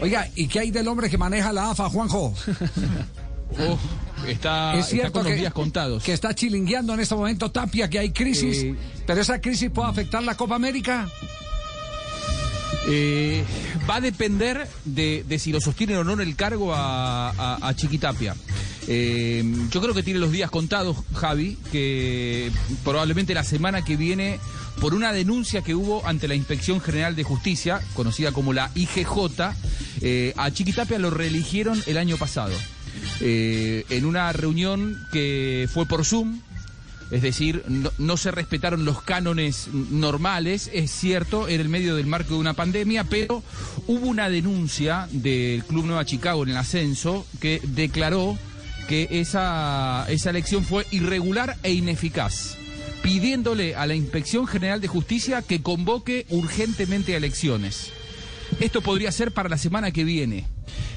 Oiga, ¿y qué hay del hombre que maneja la AFA, Juanjo? Oh, está, es está cierto con que, los días contados. que está chilingueando en este momento Tapia, que hay crisis, Eh, pero esa crisis puede afectar la Copa América. Eh, va a depender de, de si lo sostienen o no en el cargo a, a- a Chiquitapia. Eh, yo creo que tiene los días contados, Javi, que probablemente la semana que viene, por una denuncia que hubo ante la Inspección General de Justicia, conocida como la IGJ, eh, a Chiquitapia lo reeligieron el año pasado. Eh, en una reunión que fue por Zoom, es decir, no, se respetaron los cánones normales, es cierto, en el medio del marco de una pandemia, pero hubo una denuncia del Club Nueva Chicago en el ascenso que declaró que esa, esa elección fue irregular e ineficaz, pidiéndole a la Inspección General de Justicia que convoque urgentemente a elecciones. Esto podría ser para la semana que viene.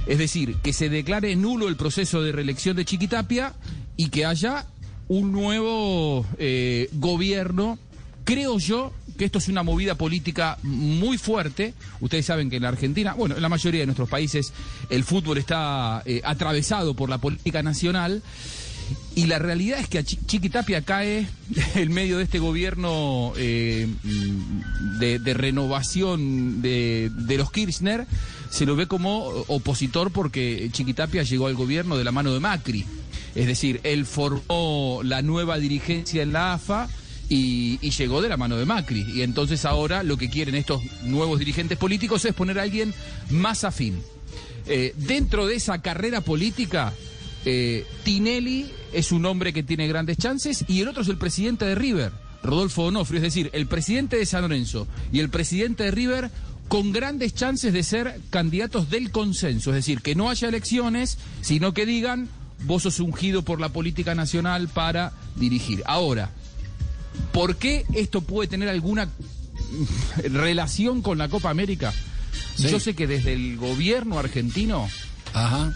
Es decir, que se declare nulo el proceso de reelección de Chiquitapia y que haya un nuevo eh, gobierno. Creo yo que esto es una movida política muy fuerte. Ustedes saben que en la Argentina, bueno, en la mayoría de nuestros países, el fútbol está eh, atravesado por la política nacional. Y la realidad es que a Chi- Chiquitapia cae en medio de este gobierno eh, de, renovación de, de los Kirchner, se lo ve como opositor porque Chiquitapia llegó al gobierno de la mano de Macri. Es decir, él formó la nueva dirigencia en la AFA y, y llegó de la mano de Macri. Y entonces ahora lo que quieren estos nuevos dirigentes políticos es poner a alguien más afín. Eh, dentro de esa carrera política, eh, Tinelli es un hombre que tiene grandes chances y el otro es el presidente de River, Rodolfo Onofrio, es decir, el presidente de San Lorenzo y el presidente de River con grandes chances de ser candidatos del consenso, es decir, que no haya elecciones, sino que digan, vos sos ungido por la política nacional para dirigir. Ahora, ¿por qué esto puede tener alguna relación con la Copa América? Sí. Yo sé que desde el gobierno argentino Ajá.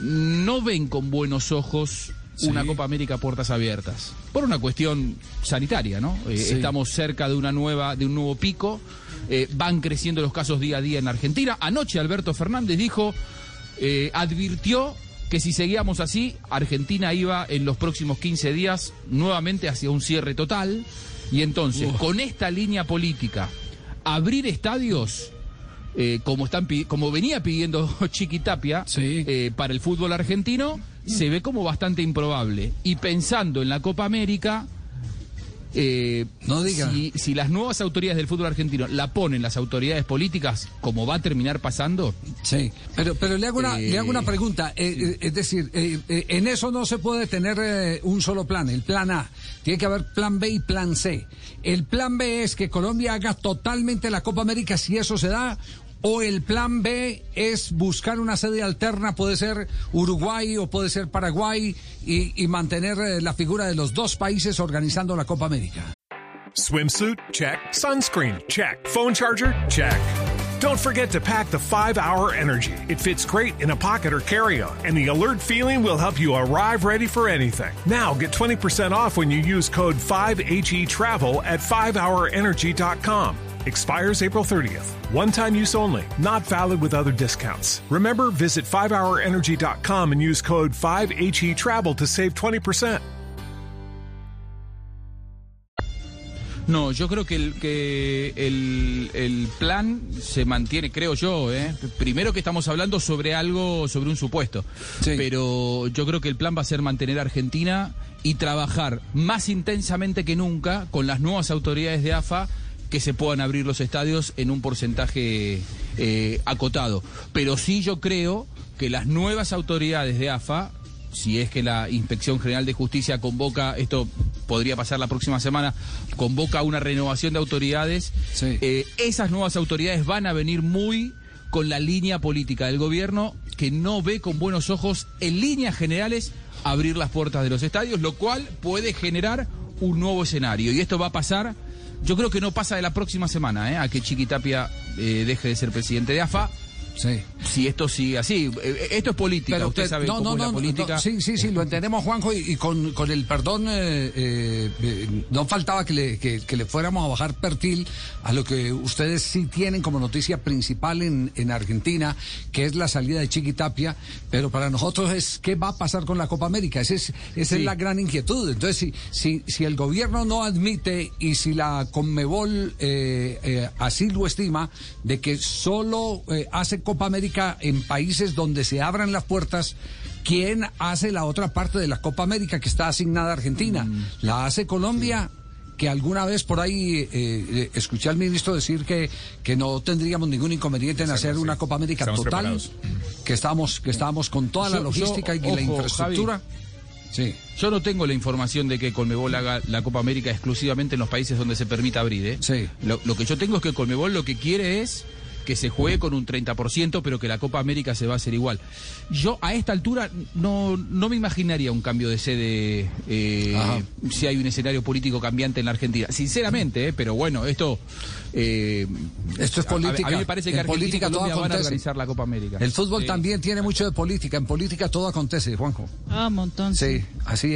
no ven con buenos ojos Sí. una Copa América puertas abiertas. Por una cuestión sanitaria, ¿no? Eh, Sí. Estamos cerca de una nueva, de un nuevo pico. Eh, van creciendo los casos día a día en Argentina. Anoche Alberto Fernández dijo, eh, advirtió que si seguíamos así, Argentina iba en los próximos 15 días nuevamente hacia un cierre total. Y entonces, con esta línea política, abrir estadios eh, como están como venía pidiendo Chiquitapia Sí. eh, para el fútbol argentino se ve como bastante improbable y pensando en la Copa América eh, No diga. Si, si las nuevas autoridades del fútbol argentino la ponen las autoridades políticas como va a terminar pasando Sí, pero, pero le, hago una, Eh, le hago una pregunta. eh, eh, es decir, eh, eh, en eso no se puede tener eh, un solo plan, el plan A. Tiene que haber plan B y plan C. El plan B es que Colombia haga totalmente la Copa América si eso se da. O el plan B es buscar una sede alterna, puede ser Uruguay o puede ser Paraguay, y, mantener eh, la figura de los dos países organizando la Copa América. Swimsuit? Check. Sunscreen? Check. Phone charger? Check. Don't forget to pack the 5 Hour Energy. It fits great in a pocket or carry on, and the alert feeling will help you arrive ready for anything. Now get 20% off when you use code 5HE Travel at 5hourenergy.com. Expires April 30th. One time use only, not valid with other discounts. Remember, visit 5hourenergy.com and use code 5HE Travel to save 20%. No, yo creo que el, que el, el plan se mantiene, creo yo, ¿eh? Primero que estamos hablando sobre algo, sobre un supuesto. Sí. Pero yo creo que el plan va a ser mantener a Argentina y trabajar más intensamente que nunca con las nuevas autoridades de AFA que se puedan abrir los estadios en un porcentaje eh, acotado. Pero sí yo creo que las nuevas autoridades de AFA si es que la Inspección General de Justicia convoca, esto podría pasar la próxima semana, convoca una renovación de autoridades, Sí. eh, esas nuevas autoridades van a venir muy con la línea política del gobierno que no ve con buenos ojos, en líneas generales, abrir las puertas de los estadios, lo cual puede generar un nuevo escenario. Y esto va a pasar, yo creo que no pasa de la próxima semana, ¿eh? a que Chiquitapia eh, deje de ser presidente de AFA. Sí. Si esto sigue así, eh, esto es política, Pero usted, usted- sabe no, cómo no, es la no, política. no, sí, sí, sí, lo entendemos, Juanjo, y, y con, con el perdón, eh, eh, eh, no faltaba que le, que, que le fuéramos a bajar perfil a lo que ustedes sí tienen como noticia principal en, en Argentina, que es la salida de Chiquitapia, pero para nosotros es qué va a pasar con la Copa América. Ese es, esa es la gran inquietud. Entonces, si, si, si el gobierno no admite y si la Conmebol eh, eh, así lo estima, de que solo eh, hace Copa América en países donde se abran las puertas, ¿quién hace la otra parte de la Copa América que está asignada a Argentina? Mm. ¿La hace Colombia? Que alguna vez por ahí eh, eh, escuché al ministro decir que, que no tendríamos ningún inconveniente en hacer una Copa América Estamos total, preparados. que estamos, que estábamos con toda la yo, logística y la ojo, infraestructura. Sí. Yo no tengo la información de que Colmebol haga la Copa América exclusivamente en los países donde se permita abrir. ¿eh? Sí. Lo, lo que yo tengo es que Colmebol lo que quiere es que se juegue con un 30%, pero que la Copa América se va a hacer igual. Yo a esta altura no, no me imaginaría un cambio de sede eh, si hay un escenario político cambiante en la Argentina. Sinceramente, ¿eh? pero bueno, esto... eh, Esto es a- política. A, mí me parece que En Argentina política y todo Colombia van a acontece. organizar la Copa América. El fútbol Sí. también tiene mucho de política. En política todo acontece, Juanjo. Ah, montón. Sí, así es.